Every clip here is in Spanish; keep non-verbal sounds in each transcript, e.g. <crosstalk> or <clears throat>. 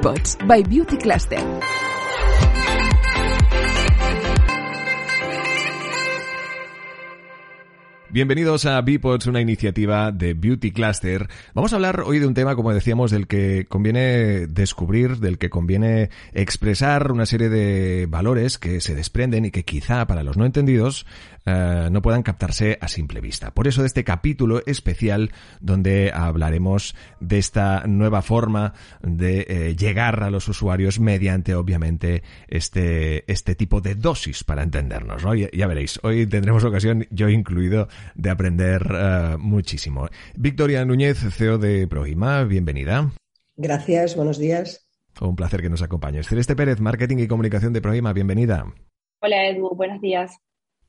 By Beauty Cluster. Bienvenidos a Bipods, una iniciativa de Beauty Cluster. Vamos a hablar hoy de un tema, como decíamos, del que conviene descubrir, del que conviene expresar una serie de valores que se desprenden y que quizá para los no entendidos eh, no puedan captarse a simple vista. Por eso de este capítulo especial donde hablaremos de esta nueva forma de eh, llegar a los usuarios mediante, obviamente, este, este tipo de dosis para entendernos. ¿no? Ya, ya veréis, hoy tendremos ocasión, yo incluido, de aprender eh, muchísimo. Victoria Núñez, CEO de Prohima, bienvenida. Gracias, buenos días. Un placer que nos acompañes. Celeste Pérez, Marketing y Comunicación de Prohima, bienvenida. Hola Edu, buenos días.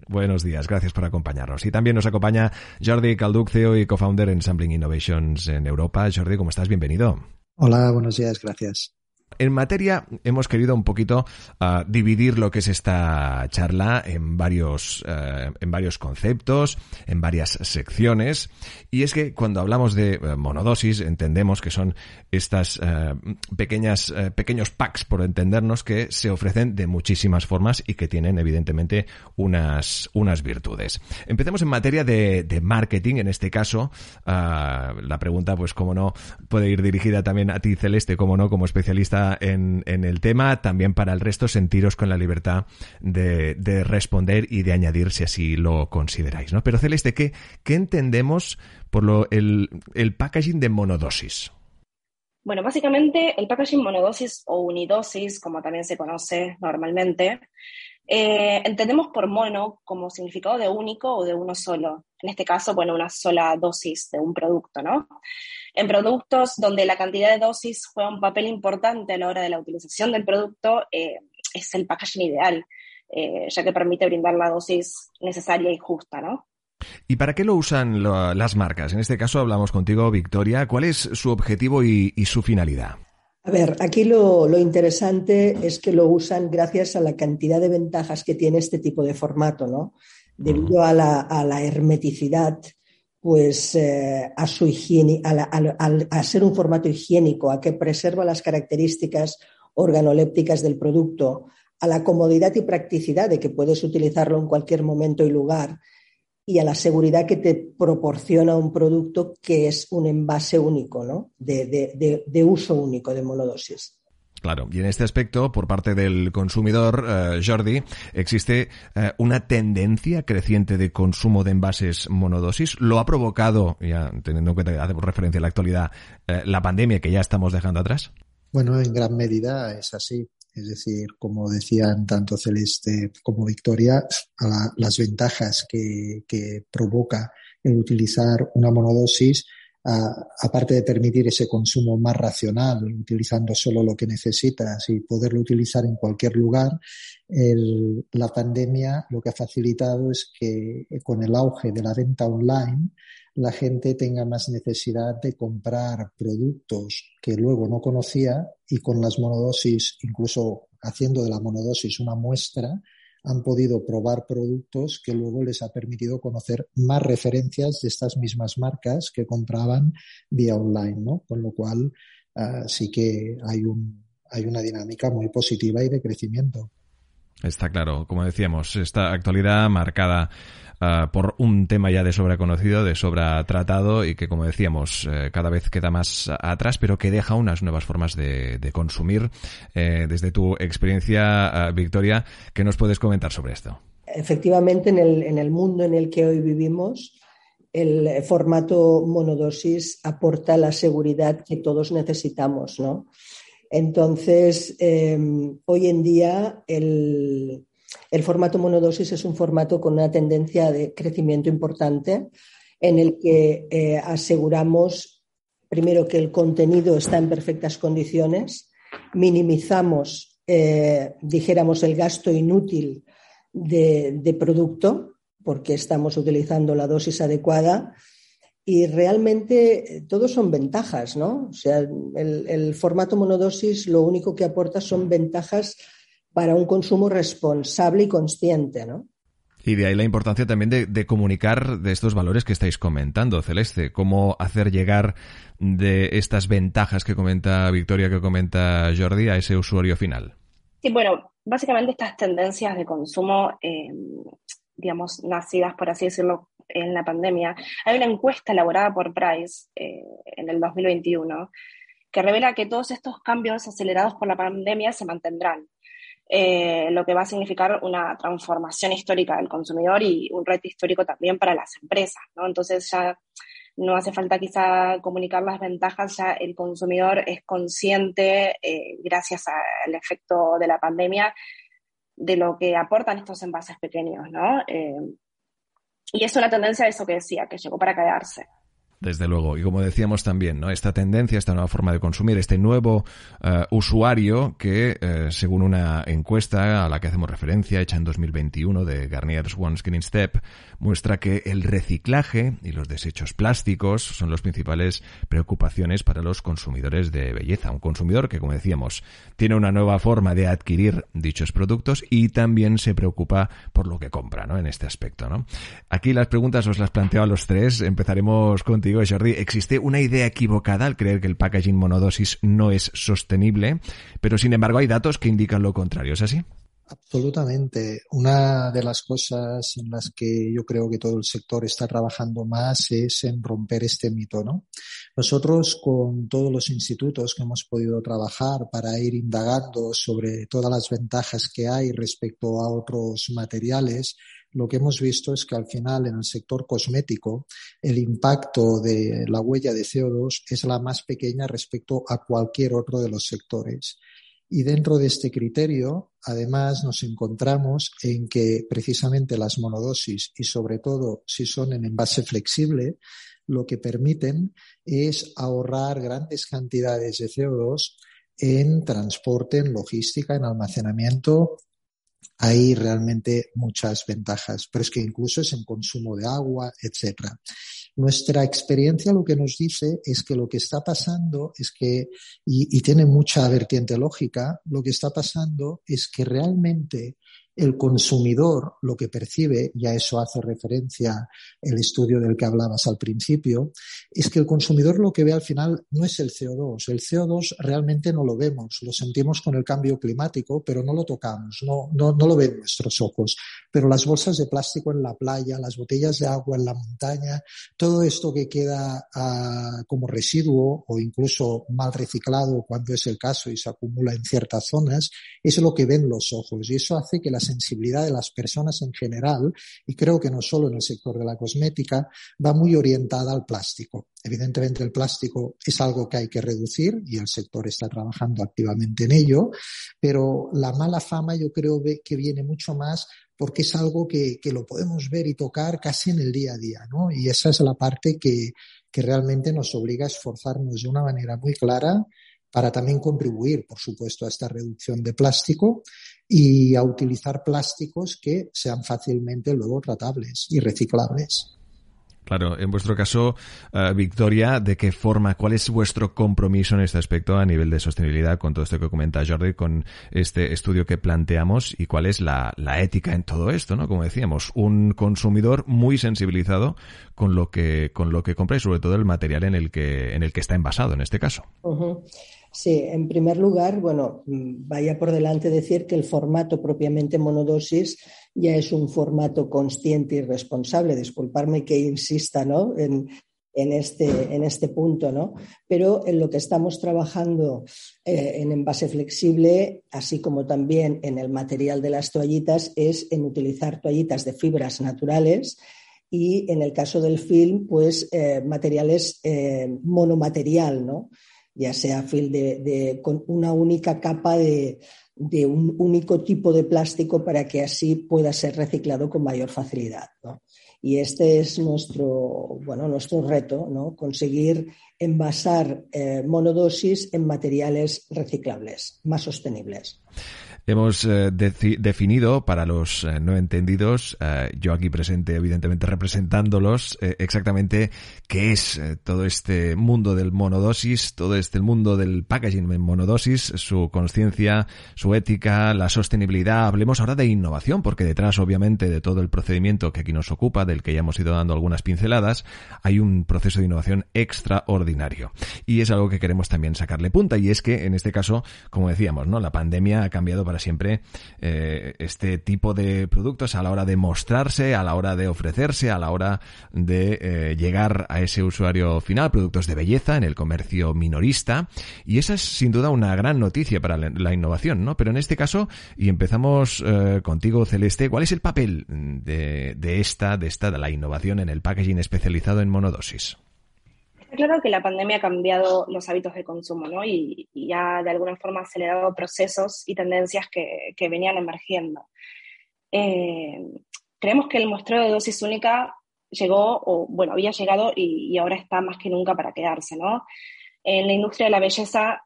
Buenos días, gracias por acompañarnos. Y también nos acompaña Jordi Calduc, CEO y co-founder en Sampling Innovations en Europa. Jordi, ¿cómo estás? Bienvenido. Hola, buenos días, gracias. En materia, hemos querido un poquito uh, dividir lo que es esta charla en varios, uh, en varios conceptos, en varias secciones. Y es que cuando hablamos de uh, monodosis, entendemos que son estas pequeñas, pequeños packs, por entendernos, que se ofrecen de muchísimas formas y que tienen, evidentemente, unas, unas virtudes. Empecemos en materia de, marketing. En este caso, la pregunta, pues, como no, puede ir dirigida también a ti, Celeste, como no, como especialista en, el tema, también para el resto sentiros con la libertad de, de, responder y de añadir si así lo consideráis, ¿no? Pero Celeste, ¿qué, qué entendemos por lo, el, el packaging de monodosis? Bueno, básicamente el packaging monodosis o unidosis, como también se conoce normalmente, eh, entendemos por mono como significado de único o de uno solo. En este caso, bueno, una sola dosis de un producto, ¿no? En productos donde la cantidad de dosis juega un papel importante a la hora de la utilización del producto, eh, es el packaging ideal, eh, ya que permite brindar la dosis necesaria y justa, ¿no? ¿Y para qué lo usan lo, las marcas? En este caso hablamos contigo, Victoria. ¿Cuál es su objetivo y, y su finalidad? A ver, aquí lo, lo, interesante es que lo usan gracias a la cantidad de ventajas que tiene este tipo de formato, ¿no? Debido a la, a la hermeticidad, pues eh, a su higiene, a, la, a, a, ser un formato higiénico, a que preserva las características organolépticas del producto, a la comodidad y practicidad de que puedes utilizarlo en cualquier momento y lugar, y a la seguridad que te proporciona un producto que es un envase único, ¿no? De, de, de, de uso único de monodosis. Claro, y en este aspecto, por parte del consumidor, eh, Jordi, existe eh, una tendencia creciente de consumo de envases monodosis. Lo ha provocado, ya teniendo en cuenta, hacemos referencia a la actualidad, eh, la pandemia que ya estamos dejando atrás. Bueno, en gran medida es así. Es decir, como decían tanto Celeste como Victoria, a la, las ventajas que, que, provoca el utilizar una monodosis, aparte de permitir ese consumo más racional, utilizando solo lo que necesitas y poderlo utilizar en cualquier lugar, la pandemia lo que ha facilitado es que con el auge de la venta online, la gente tenga más necesidad de comprar productos que luego no conocía y con las monodosis, incluso haciendo de la monodosis una muestra, han podido probar productos que luego les ha permitido conocer más referencias de estas mismas marcas que compraban vía online, ¿no? Con lo cual uh, sí que hay, un, hay una dinámica muy positiva y de crecimiento. Está claro, como decíamos, esta actualidad marcada uh, por un tema ya de sobra conocido, de sobra tratado y que, como decíamos, uh, cada vez queda más atrás, pero que deja unas nuevas formas de, de consumir. Eh, desde tu experiencia, uh, Victoria, ¿qué nos puedes comentar sobre esto? Efectivamente, en el, en el mundo en el que hoy vivimos, el formato monodosis aporta la seguridad que todos necesitamos, ¿no? Entonces, eh, hoy en día el, el, formato monodosis es un formato con una tendencia de crecimiento importante en el que eh, aseguramos, primero, que el contenido está en perfectas condiciones, minimizamos, eh, dijéramos, el gasto inútil de producto, porque estamos utilizando la dosis adecuada y realmente todos son ventajas, ¿no? O sea, el, el, formato monodosis lo único que aporta son ventajas para un consumo responsable y consciente, ¿no? Y de ahí la importancia también de, comunicar de estos valores que estáis comentando, Celeste. Cómo hacer llegar de estas ventajas que comenta Victoria, que comenta Jordi, a ese usuario final. Sí, bueno, básicamente estas tendencias de consumo, eh, digamos, nacidas, por así decirlo, en la pandemia. Hay una encuesta elaborada por Price eh, en el 2021 que revela que todos estos cambios acelerados por la pandemia se mantendrán. Eh, lo que va a significar una transformación histórica del consumidor y un reto histórico también para las empresas, ¿no? Entonces ya no hace falta quizá comunicar las ventajas, ya el consumidor es consciente, eh, gracias al efecto de la pandemia, de lo que aportan estos envases pequeños, ¿no? Eh, y es una tendencia de eso que decía, que llegó para quedarse. Desde luego. Y como decíamos también, ¿no? Esta tendencia, esta nueva forma de consumir, este nuevo eh, usuario que, eh, según una encuesta a la que hacemos referencia, hecha en 2021 de Garnier's One Skin Step, muestra que el reciclaje y los desechos plásticos son las principales preocupaciones para los consumidores de belleza. Un consumidor que, como decíamos, tiene una nueva forma de adquirir dichos productos y también se preocupa por lo que compra, ¿no? En este aspecto, ¿no? Aquí las preguntas os las planteo a los tres. Empezaremos contigo digo, Jordi, existe una idea equivocada al creer que el packaging monodosis no es sostenible, pero sin embargo hay datos que indican lo contrario, ¿es así? Absolutamente. Una de las cosas en las que yo creo que todo el sector está trabajando más es en romper este mito, ¿no? Nosotros con todos los institutos que hemos podido trabajar para ir indagando sobre todas las ventajas que hay respecto a otros materiales, lo que hemos visto es que al final en el sector cosmético el impacto de la huella de CO2 es la más pequeña respecto a cualquier otro de los sectores. Y dentro de este criterio, además, nos encontramos en que precisamente las monodosis y sobre todo si son en envase flexible, lo que permiten es ahorrar grandes cantidades de CO2 en transporte, en logística, en almacenamiento hay realmente muchas ventajas, pero es que incluso es en consumo de agua, etcétera. Nuestra experiencia lo que nos dice es que lo que está pasando es que, y, tiene mucha vertiente lógica, lo que está pasando es que realmente el consumidor lo que percibe, y a eso hace referencia el estudio del que hablabas al principio, es que el consumidor lo que ve al final no es el CO2. El CO2 realmente no lo vemos, lo sentimos con el cambio climático, pero no lo tocamos, no, no, no lo ven nuestros ojos. Pero las bolsas de plástico en la playa, las botellas de agua en la montaña, todo esto que queda uh, como residuo o incluso mal reciclado cuando es el caso y se acumula en ciertas zonas, es lo que ven los ojos y eso hace que las sensibilidad de las personas en general, y creo que no solo en el sector de la cosmética, va muy orientada al plástico. Evidentemente el plástico es algo que hay que reducir y el sector está trabajando activamente en ello, pero la mala fama yo creo que viene mucho más porque es algo que, que lo podemos ver y tocar casi en el día a día, ¿no? Y esa es la parte que, que realmente nos obliga a esforzarnos de una manera muy clara para también contribuir, por supuesto, a esta reducción de plástico y a utilizar plásticos que sean fácilmente luego tratables y reciclables. Claro, en vuestro caso, uh, Victoria, ¿de qué forma, cuál es vuestro compromiso en este aspecto a nivel de sostenibilidad con todo esto que comenta Jordi, con este estudio que planteamos y cuál es la, la, ética en todo esto, ¿no? Como decíamos, un consumidor muy sensibilizado con lo que, con lo que compra y sobre todo el material en el que, en el que está envasado en este caso. Sí, en primer lugar, bueno, vaya por delante decir que el formato propiamente monodosis ya es un formato consciente y responsable. Disculparme que insista ¿no? en, en, este, en este punto, ¿no? Pero en lo que estamos trabajando eh, en envase flexible, así como también en el material de las toallitas, es en utilizar toallitas de fibras naturales y en el caso del film, pues eh, materiales eh, monomaterial, ¿no? Ya sea de, con una única capa de, un único tipo de plástico para que así pueda ser reciclado con mayor facilidad. Y este es nuestro, bueno, nuestro reto, ¿no? conseguir envasar eh, monodosis en materiales reciclables, más sostenibles. Hemos eh, definido para los eh, no entendidos, eh, yo aquí presente evidentemente representándolos, exactamente qué es todo este mundo del monodosis, todo este mundo del packaging en monodosis, su conciencia, su ética, la sostenibilidad. Hablemos ahora de innovación, porque detrás obviamente de todo el procedimiento que aquí nos ocupa, del que ya hemos ido dando algunas pinceladas, hay un proceso de innovación extraordinario. Y es algo que queremos también sacarle punta, y es que en este caso, como decíamos, ¿no? La pandemia ha cambiado para siempre eh, este tipo de productos a la hora de mostrarse, a la hora de ofrecerse, a la hora de eh, llegar a ese usuario final, productos de belleza en el comercio minorista. Y esa es sin duda una gran noticia para la, innovación, ¿no? Pero en este caso, y empezamos eh, contigo, Celeste, ¿cuál es el papel de, de esta, de esta, de la innovación en el packaging especializado en monodosis? Claro que la pandemia ha cambiado los hábitos de consumo, ¿no? Y, ya de alguna forma ha acelerado procesos y tendencias que, venían emergiendo. Eh, creemos que el muestreo de dosis única llegó, o bueno, había llegado y, ahora está más que nunca para quedarse, ¿no? En la industria de la belleza,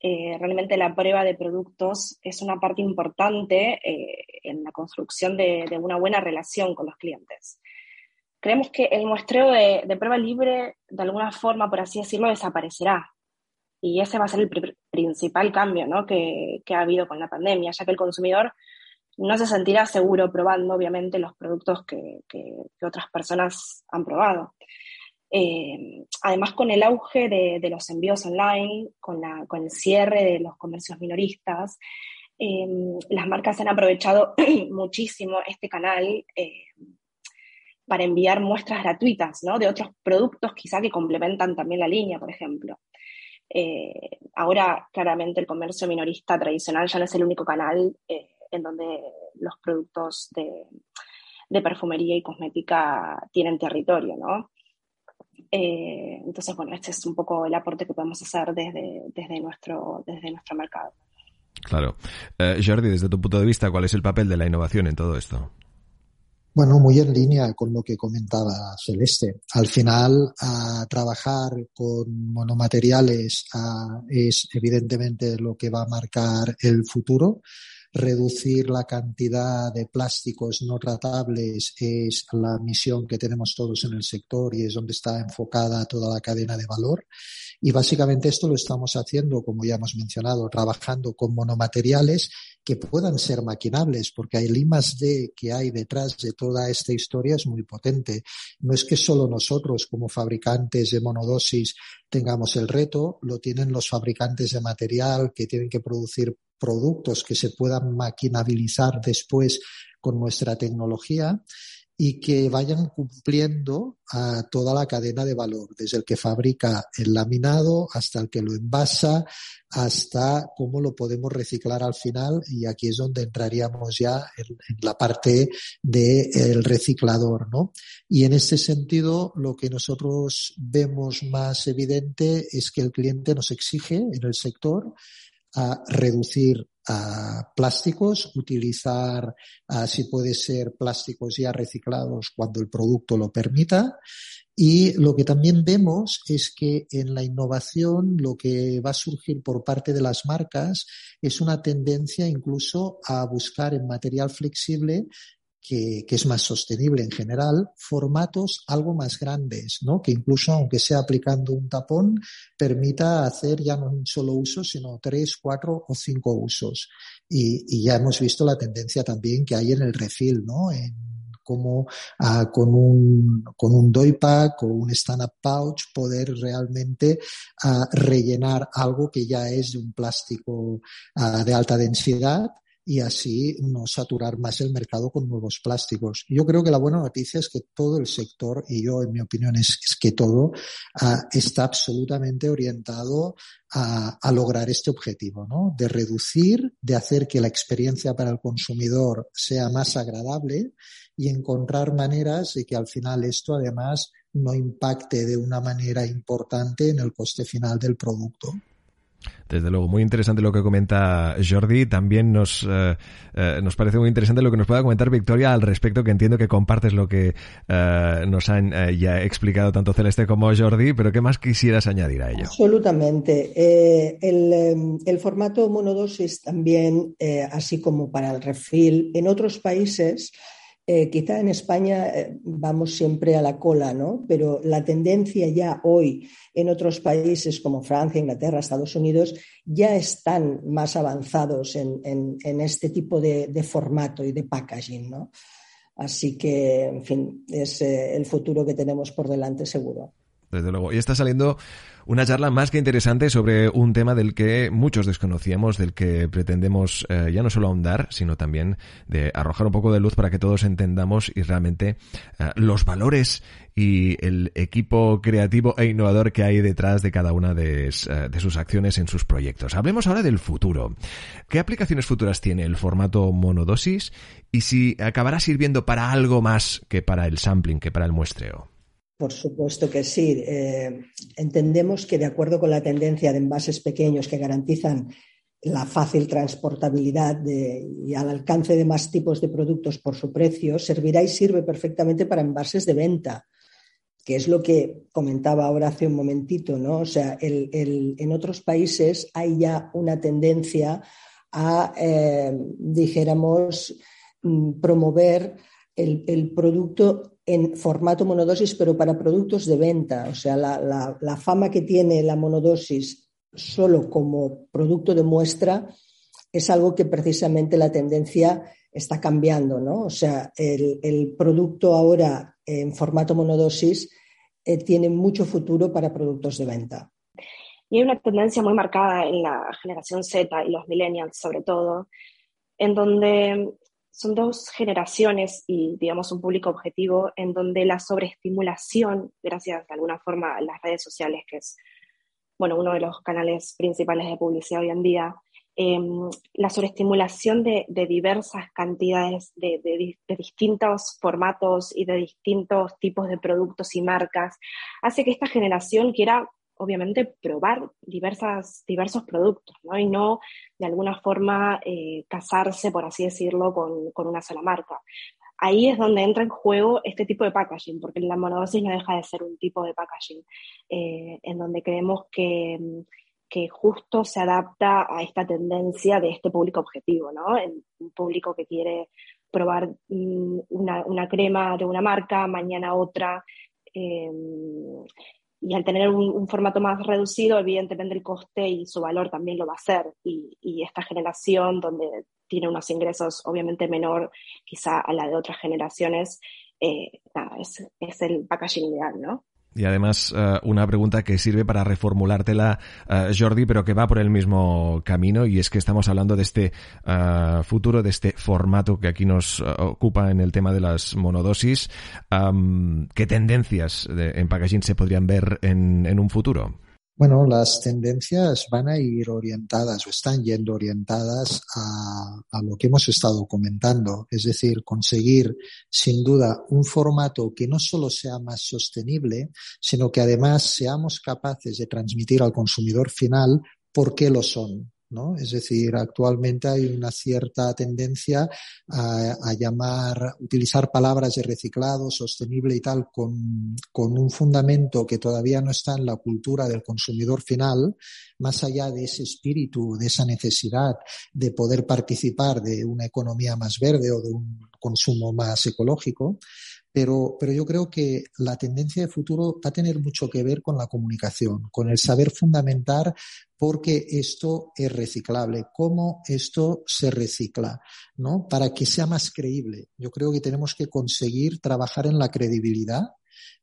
eh, realmente la prueba de productos es una parte importante eh, en la construcción de, una buena relación con los clientes creemos que el muestreo de, prueba libre, de alguna forma, por así decirlo, desaparecerá. Y ese va a ser el principal cambio ¿no? que, ha habido con la pandemia, ya que el consumidor no se sentirá seguro probando, obviamente, los productos que, otras personas han probado. Eh, además, con el auge de, los envíos online, con, la, con, el cierre de los comercios minoristas, eh, las marcas han aprovechado <clears throat> muchísimo este canal eh, para enviar muestras gratuitas, ¿no? De otros productos quizá que complementan también la línea, por ejemplo. Eh, ahora, claramente, el comercio minorista tradicional ya no es el único canal eh, en donde los productos de, perfumería y cosmética tienen territorio, ¿no? Eh, entonces, bueno, este es un poco el aporte que podemos hacer desde, desde, nuestro, desde nuestro mercado. Claro. Jordi, desde tu punto de vista, ¿cuál es el papel de la innovación en todo esto? Bueno, muy en línea con lo que comentaba Celeste. Al final, a trabajar con monomateriales es evidentemente lo que va a marcar el futuro. Reducir la cantidad de plásticos no tratables es la misión que tenemos todos en el sector y es donde está enfocada toda la cadena de valor. Y básicamente esto lo estamos haciendo, como ya hemos mencionado, trabajando con monomateriales que puedan ser maquinables, porque el I más D que hay detrás de toda esta historia es muy potente. No es que solo nosotros, como fabricantes de monodosis, tengamos el reto, lo tienen los fabricantes de material que tienen que producir productos que se puedan maquinabilizar después con nuestra tecnología y que vayan cumpliendo a toda la cadena de valor, desde el que fabrica el laminado hasta el que lo envasa, hasta cómo lo podemos reciclar al final y aquí es donde entraríamos ya en, la parte del reciclador, ¿no? Y en este sentido, lo que nosotros vemos más evidente es que el cliente nos exige en el sector a reducir a plásticos, utilizar, si puede ser, plásticos ya reciclados cuando el producto lo permita. Y lo que también vemos es que en la innovación lo que va a surgir por parte de las marcas es una tendencia incluso a buscar en material flexible que, es más sostenible en general, formatos algo más grandes, ¿no? Que incluso aunque sea aplicando un tapón, permita hacer ya no un solo uso, sino tres, cuatro o cinco usos. Y, ya hemos visto la tendencia también que hay en el refill, ¿no? En cómo ah, con un con un doypack o un stand-up pouch poder realmente ah, rellenar algo que ya es de un plástico ah, de alta densidad y así no saturar más el mercado con nuevos plásticos. Yo creo que la buena noticia es que todo el sector, y yo en mi opinión es, que todo, ah, está absolutamente orientado a, a, lograr este objetivo, ¿no? De reducir, de hacer que la experiencia para el consumidor sea más agradable y encontrar maneras de que al final esto además no impacte de una manera importante en el coste final del producto. Desde luego, muy interesante lo que comenta Jordi. También nos, eh, eh, nos parece muy interesante lo que nos pueda comentar Victoria al respecto, que entiendo que compartes lo que eh, nos han ya explicado tanto Celeste como Jordi, pero ¿qué más quisieras añadir a ello? Absolutamente. El, el, formato monodosis también, así como para el refill, en otros países eh, quizá en España eh, vamos siempre a la cola, ¿no? Pero la tendencia ya hoy en otros países como Francia, Inglaterra, Estados Unidos, ya están más avanzados en, este tipo de, formato y de packaging, ¿no? Así que, en fin, es eh, el futuro que tenemos por delante seguro. Desde luego. Y está saliendo una charla más que interesante sobre un tema del que muchos desconocíamos, del que pretendemos eh, ya no solo ahondar, sino también de arrojar un poco de luz para que todos entendamos y realmente eh, los valores y el equipo creativo e innovador que hay detrás de cada una de, eh, de, sus acciones en sus proyectos. Hablemos ahora del futuro. ¿Qué aplicaciones futuras tiene el formato monodosis y si acabará sirviendo para algo más que para el sampling, que para el muestreo? Por supuesto que sí. Eh, entendemos que de acuerdo con la tendencia de envases pequeños que garantizan la fácil transportabilidad y al alcance de más tipos de productos por su precio, servirá y sirve perfectamente para envases de venta, que es lo que comentaba ahora hace un momentito, ¿no? O sea, en otros países hay ya una tendencia a, eh, dijéramos, mm, promover el, producto en formato monodosis, pero para productos de venta. O sea, la, fama que tiene la monodosis solo como producto de muestra es algo que precisamente la tendencia está cambiando, ¿no? O sea, el, producto ahora en formato monodosis eh, tiene mucho futuro para productos de venta. Y hay una tendencia muy marcada en la generación Z y los millennials sobre todo, en donde son dos generaciones y, digamos, un público objetivo en donde la sobreestimulación, gracias de alguna forma a las redes sociales, que es, bueno, uno de los canales principales de publicidad hoy en día, em, la sobreestimulación de, diversas cantidades de, de, distintos formatos y de distintos tipos de productos y marcas hace que esta generación quiera obviamente probar diversas, diversos productos, ¿no? Y no de alguna forma eh, casarse, por así decirlo, con, una sola marca. Ahí es donde entra en juego este tipo de packaging, porque la monodosis no deja de ser un tipo de packaging, eh, en donde creemos que, que justo se adapta a esta tendencia de este público objetivo, ¿no? un público que quiere probar mm, una, una, crema de una marca, mañana otra. Eh, y al tener un, formato más reducido, evidentemente el coste y su valor también lo va a hacer. Y, esta generación, donde tiene unos ingresos obviamente menor quizá a la de otras generaciones, eh, es, es el packaging ideal, ¿no? Y además, eh, una pregunta que sirve para reformulártela, uh, Jordi, pero que va por el mismo camino, y es que estamos hablando de este uh, futuro, de este formato que aquí nos ocupa en el tema de las monodosis. ¿Qué tendencias en packaging se podrían ver en un futuro? Bueno, las tendencias van a ir orientadas o están yendo orientadas a, lo que hemos estado comentando, es decir, conseguir sin duda un formato que no solo sea más sostenible, sino que además seamos capaces de transmitir al consumidor final por qué lo son. Es decir, actualmente hay una cierta tendencia a, llamar, utilizar palabras de reciclado, sostenible y tal, con, con, un fundamento que todavía no está en la cultura del consumidor final, más allá de ese espíritu, de esa necesidad de poder participar de una economía más verde o de un consumo más ecológico. Pero, pero yo creo que la tendencia de futuro va a tener mucho que ver con la comunicación, con el saber fundamentar por qué esto es reciclable, cómo esto se recicla, ¿no? Para que sea más creíble. Yo creo que tenemos que conseguir trabajar en la credibilidad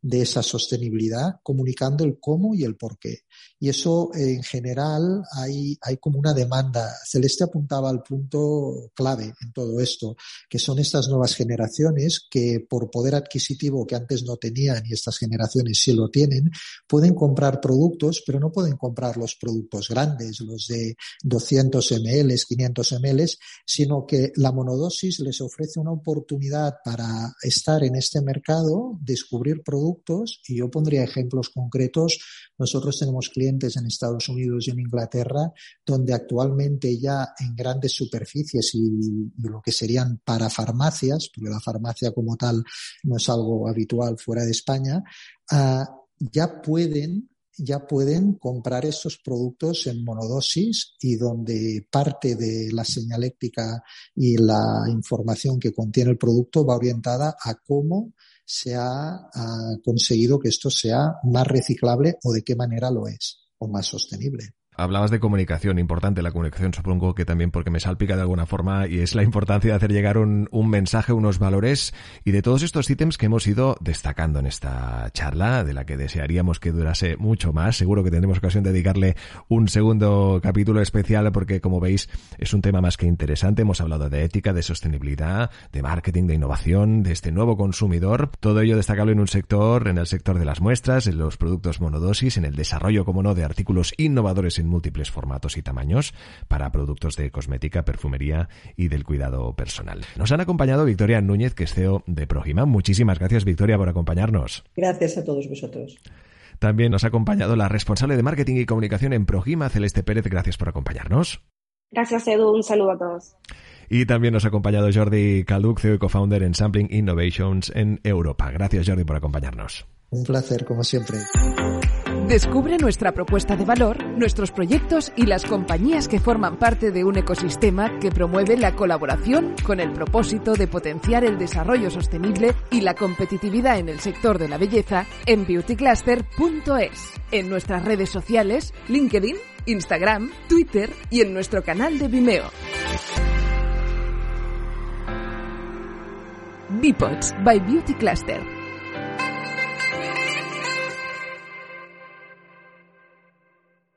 de esa sostenibilidad, comunicando el cómo y el por qué. Y eso, en general, hay, hay como una demanda. Celeste apuntaba al punto clave en todo esto, que son estas nuevas generaciones que por poder adquisitivo que antes no tenían y estas generaciones sí lo tienen, pueden comprar productos, pero no pueden comprar los productos grandes, los de 200 ml, 500 ml, sino que la monodosis les ofrece una oportunidad para estar en este mercado, descubrir productos y yo pondría ejemplos concretos. Nosotros tenemos clientes en Estados Unidos y en Inglaterra donde actualmente ya en grandes superficies y, lo que serían para farmacias, porque la farmacia como tal no es algo habitual fuera de España, ah, ya pueden ya pueden comprar estos productos en monodosis y donde parte de la señaléctica y la información que contiene el producto va orientada a cómo se ha, conseguido que esto sea más reciclable o de qué manera lo es o más sostenible. Hablabas de comunicación, importante la comunicación, supongo que también porque me salpica de alguna forma y es la importancia de hacer llegar un, mensaje, unos valores y de todos estos ítems que hemos ido destacando en esta charla, de la que desearíamos que durase mucho más. Seguro que tendremos ocasión de dedicarle un segundo capítulo especial porque, como veis, es un tema más que interesante. Hemos hablado de ética, de sostenibilidad, de marketing, de innovación, de este nuevo consumidor. Todo ello destacable en un sector, en el sector de las muestras, en los productos monodosis, en el desarrollo, como no, de artículos innovadores en múltiples formatos y tamaños para productos de cosmética, perfumería y del cuidado personal. Nos han acompañado Victoria Núñez, que es CEO de Progima. Muchísimas gracias, Victoria, por acompañarnos. Gracias a todos vosotros. También nos ha acompañado la responsable de marketing y comunicación en Progima, Celeste Pérez. Gracias por acompañarnos. Gracias, Edu. Un saludo a todos. Y también nos ha acompañado Jordi Calduc, CEO y co-founder en Sampling Innovations en Europa. Gracias, Jordi, por acompañarnos. Un placer, como siempre. Descubre nuestra propuesta de valor, nuestros proyectos y las compañías que forman parte de un ecosistema que promueve la colaboración con el propósito de potenciar el desarrollo sostenible y la competitividad en el sector de la belleza en beautycluster.es, en nuestras redes sociales, LinkedIn, Instagram, Twitter y en nuestro canal de Vimeo. Bipods by Beauty Cluster